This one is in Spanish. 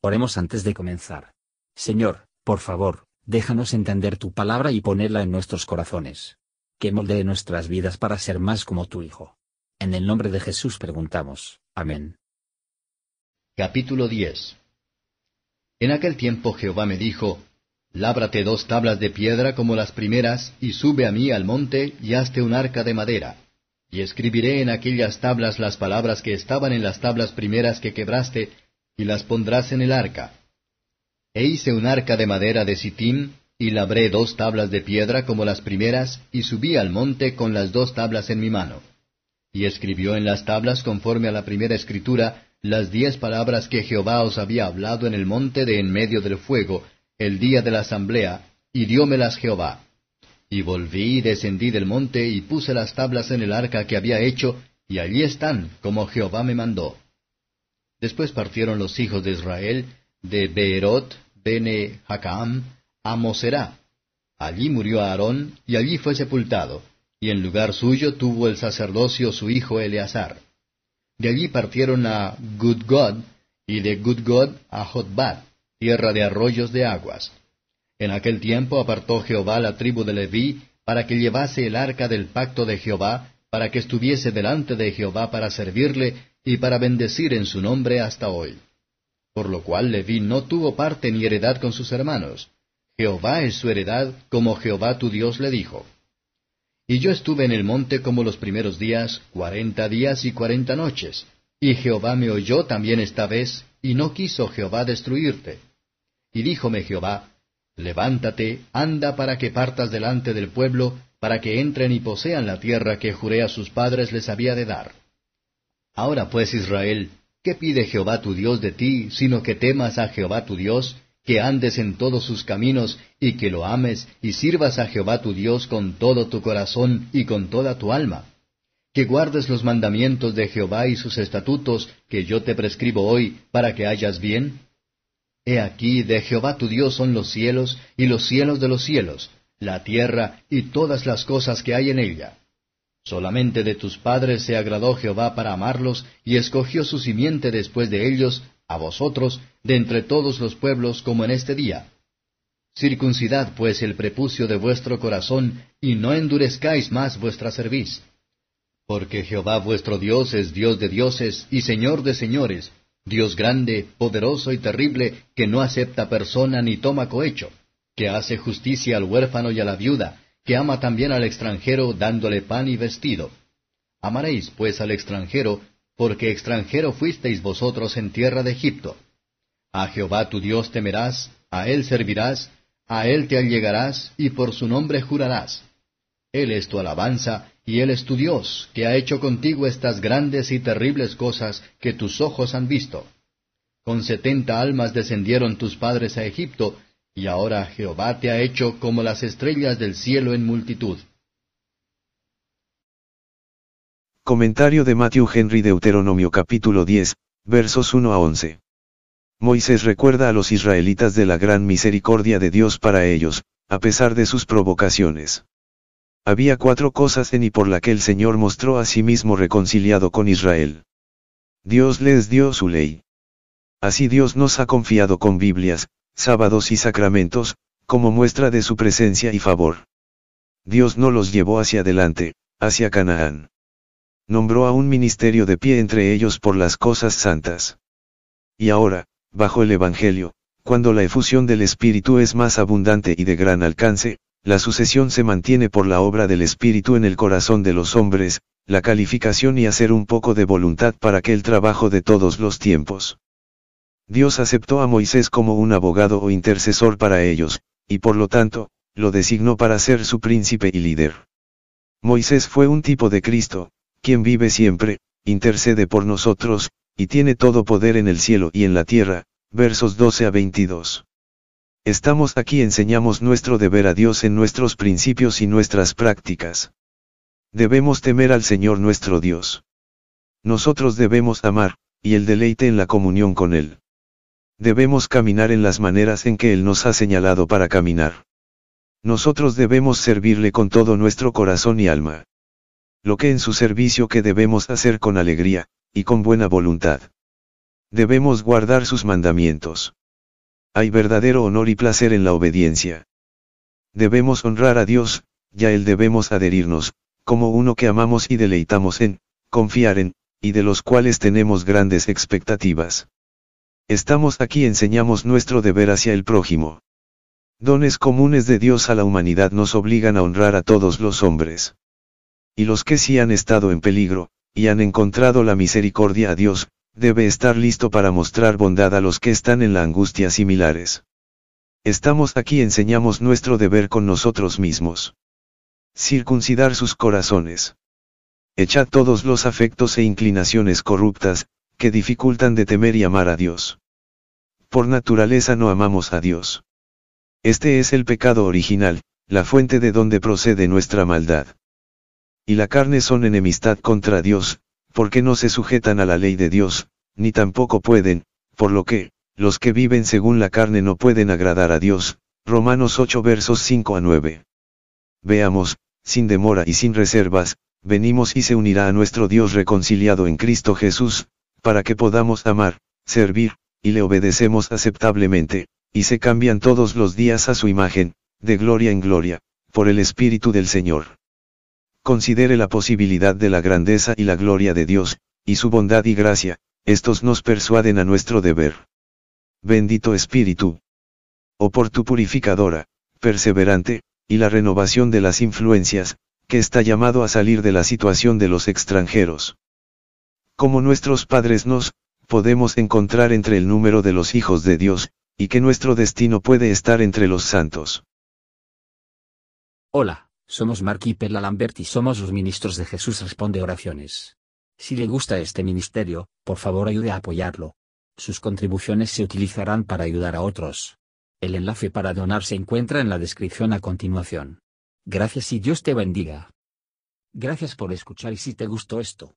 Oremos antes de comenzar. Señor, por favor, déjanos entender tu palabra y ponerla en nuestros corazones. Que moldee nuestras vidas para ser más como tu Hijo. En el nombre de Jesús preguntamos. Amén. Capítulo 10 En aquel tiempo Jehová me dijo, Lábrate dos tablas de piedra como las primeras, y sube a mí al monte, y hazte un arca de madera. Y escribiré en aquellas tablas las palabras que estaban en las tablas primeras que quebraste, y las pondrás en el arca. E hice un arca de madera de sitim, y labré dos tablas de piedra como las primeras, y subí al monte con las dos tablas en mi mano. Y escribió en las tablas conforme a la primera escritura las diez palabras que Jehová os había hablado en el monte de en medio del fuego, el día de la asamblea, y diómelas Jehová. Y volví y descendí del monte y puse las tablas en el arca que había hecho, y allí están, como Jehová me mandó. Después partieron los hijos de Israel de Beerot, Bene Hacam, a Moserá. Allí murió Aarón, y allí fue sepultado, y en lugar suyo tuvo el sacerdocio su hijo Eleazar. De allí partieron a Gudgod, y de Gudgod a Jotbat, tierra de arroyos de aguas. En aquel tiempo apartó Jehová la tribu de Leví, para que llevase el arca del pacto de Jehová, para que estuviese delante de Jehová para servirle, y para bendecir en su nombre hasta hoy. Por lo cual Leví no tuvo parte ni heredad con sus hermanos. Jehová es su heredad, como Jehová tu Dios le dijo. Y yo estuve en el monte como los primeros días, cuarenta días y cuarenta noches. Y Jehová me oyó también esta vez, y no quiso Jehová destruirte. Y díjome Jehová, Levántate, anda para que partas delante del pueblo, para que entren y posean la tierra que juré a sus padres les había de dar. Ahora pues Israel, ¿qué pide Jehová tu Dios de ti, sino que temas a Jehová tu Dios, que andes en todos sus caminos, y que lo ames, y sirvas a Jehová tu Dios con todo tu corazón y con toda tu alma? Que guardes los mandamientos de Jehová y sus estatutos, que yo te prescribo hoy, para que hayas bien? He aquí, de Jehová tu Dios son los cielos, y los cielos de los cielos, la tierra y todas las cosas que hay en ella. Solamente de tus padres se agradó Jehová para amarlos, y escogió su simiente después de ellos, a vosotros, de entre todos los pueblos, como en este día. Circuncidad pues el prepucio de vuestro corazón, y no endurezcáis más vuestra cerviz. Porque Jehová vuestro Dios es Dios de dioses y Señor de señores, Dios grande, poderoso y terrible, que no acepta persona ni toma cohecho, que hace justicia al huérfano y a la viuda, que ama también al extranjero dándole pan y vestido. Amaréis pues al extranjero, porque extranjero fuisteis vosotros en tierra de Egipto. A Jehová tu Dios temerás, a él servirás, a él te allegarás, y por su nombre jurarás. Él es tu alabanza, y él es tu Dios, que ha hecho contigo estas grandes y terribles cosas que tus ojos han visto. Con setenta almas descendieron tus padres a Egipto, y ahora Jehová te ha hecho como las estrellas del cielo en multitud. Comentario de Matthew Henry Deuteronomio capítulo 10, versos 1 a 11. Moisés recuerda a los israelitas de la gran misericordia de Dios para ellos, a pesar de sus provocaciones. Había cuatro cosas en y por la que el Señor mostró a sí mismo reconciliado con Israel. Dios les dio su ley. Así Dios nos ha confiado con Biblias, sábados y sacramentos, como muestra de su presencia y favor. Dios no los llevó hacia adelante, hacia Canaán. Nombró a un ministerio de pie entre ellos por las cosas santas. Y ahora, bajo el Evangelio, cuando la efusión del Espíritu es más abundante y de gran alcance, la sucesión se mantiene por la obra del Espíritu en el corazón de los hombres, la calificación y hacer un poco de voluntad para que el trabajo de todos los tiempos. Dios aceptó a Moisés como un abogado o intercesor para ellos, y por lo tanto, lo designó para ser su príncipe y líder. Moisés fue un tipo de Cristo, quien vive siempre, intercede por nosotros, y tiene todo poder en el cielo y en la tierra, versos 12 a 22. Estamos aquí enseñamos nuestro deber a Dios en nuestros principios y nuestras prácticas. Debemos temer al Señor nuestro Dios. Nosotros debemos amar, y el deleite en la comunión con Él. Debemos caminar en las maneras en que Él nos ha señalado para caminar. Nosotros debemos servirle con todo nuestro corazón y alma. Lo que en su servicio que debemos hacer con alegría, y con buena voluntad. Debemos guardar sus mandamientos. Hay verdadero honor y placer en la obediencia. Debemos honrar a Dios, y a Él debemos adherirnos, como uno que amamos y deleitamos en, confiar en, y de los cuales tenemos grandes expectativas. Estamos aquí enseñamos nuestro deber hacia el prójimo. Dones comunes de Dios a la humanidad nos obligan a honrar a todos los hombres. Y los que sí han estado en peligro, y han encontrado la misericordia a Dios, debe estar listo para mostrar bondad a los que están en la angustia similares. Estamos aquí enseñamos nuestro deber con nosotros mismos. Circuncidar sus corazones. Echad todos los afectos e inclinaciones corruptas, que dificultan de temer y amar a Dios. Por naturaleza no amamos a Dios. Este es el pecado original, la fuente de donde procede nuestra maldad. Y la carne son enemistad contra Dios, porque no se sujetan a la ley de Dios, ni tampoco pueden, por lo que, los que viven según la carne no pueden agradar a Dios. Romanos 8 versos 5 a 9. Veamos, sin demora y sin reservas, venimos y se unirá a nuestro Dios reconciliado en Cristo Jesús, para que podamos amar, servir, y le obedecemos aceptablemente, y se cambian todos los días a su imagen, de gloria en gloria, por el Espíritu del Señor. Considere la posibilidad de la grandeza y la gloria de Dios, y su bondad y gracia, estos nos persuaden a nuestro deber. Bendito Espíritu. O por tu purificadora, perseverante, y la renovación de las influencias, que está llamado a salir de la situación de los extranjeros. Como nuestros padres nos, podemos encontrar entre el número de los hijos de Dios, y que nuestro destino puede estar entre los santos. Hola, somos Mark y Perla Lambert y somos los ministros de Jesús Responde Oraciones. Si le gusta este ministerio, por favor ayude a apoyarlo. Sus contribuciones se utilizarán para ayudar a otros. El enlace para donar se encuentra en la descripción a continuación. Gracias y Dios te bendiga. Gracias por escuchar y si te gustó esto,